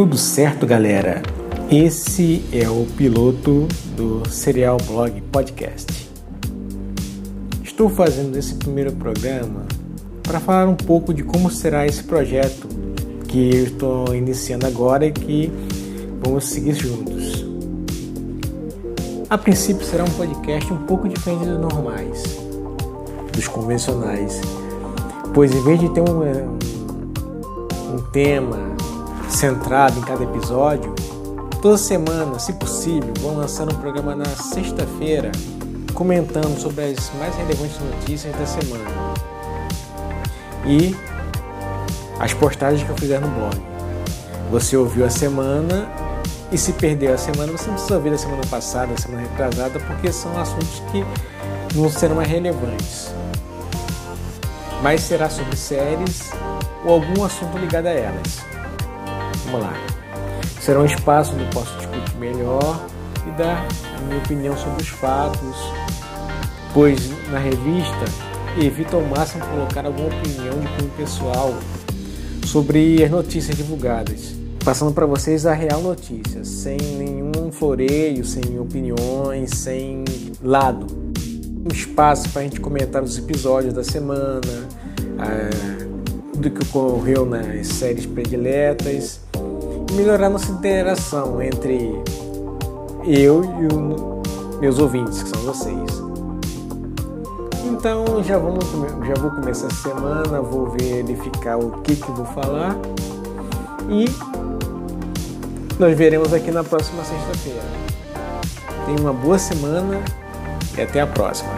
Tudo certo, galera? Esse é o piloto do Serial Blog Podcast. Estou fazendo esse primeiro programa para falar um pouco de como será esse projeto que eu estou iniciando agora e que vamos seguir juntos. A princípio será um podcast um pouco diferente dos normais, dos convencionais, pois em vez de ter um, um, tema centrado em cada episódio, toda semana, se possível, vou lançar um programa na sexta-feira comentando sobre as mais relevantes notícias da semana e as postagens que eu fizer no blog. Você ouviu a semana e se perdeu a semana, você não precisa ouvir da semana passada, da semana retrasada, porque são assuntos que não serão mais relevantes. Mas será sobre séries ou algum assunto ligado a elas. Vamos lá. Será um espaço onde posso discutir melhor e dar a minha opinião sobre os fatos, pois na revista evito ao máximo colocar alguma opinião de cunho pessoal sobre as notícias divulgadas, passando para vocês a real notícia, sem nenhum floreio, sem opiniões, sem lado. Um espaço para a gente comentar os episódios da semana, tudo que ocorreu nas séries prediletas melhorar nossa interação entre eu e os meus ouvintes, que são vocês. Então já, vamos, já vou começar a semana, vou verificar o que, que vou falar e nós veremos aqui na próxima sexta-feira. Tenha uma boa semana e até a próxima.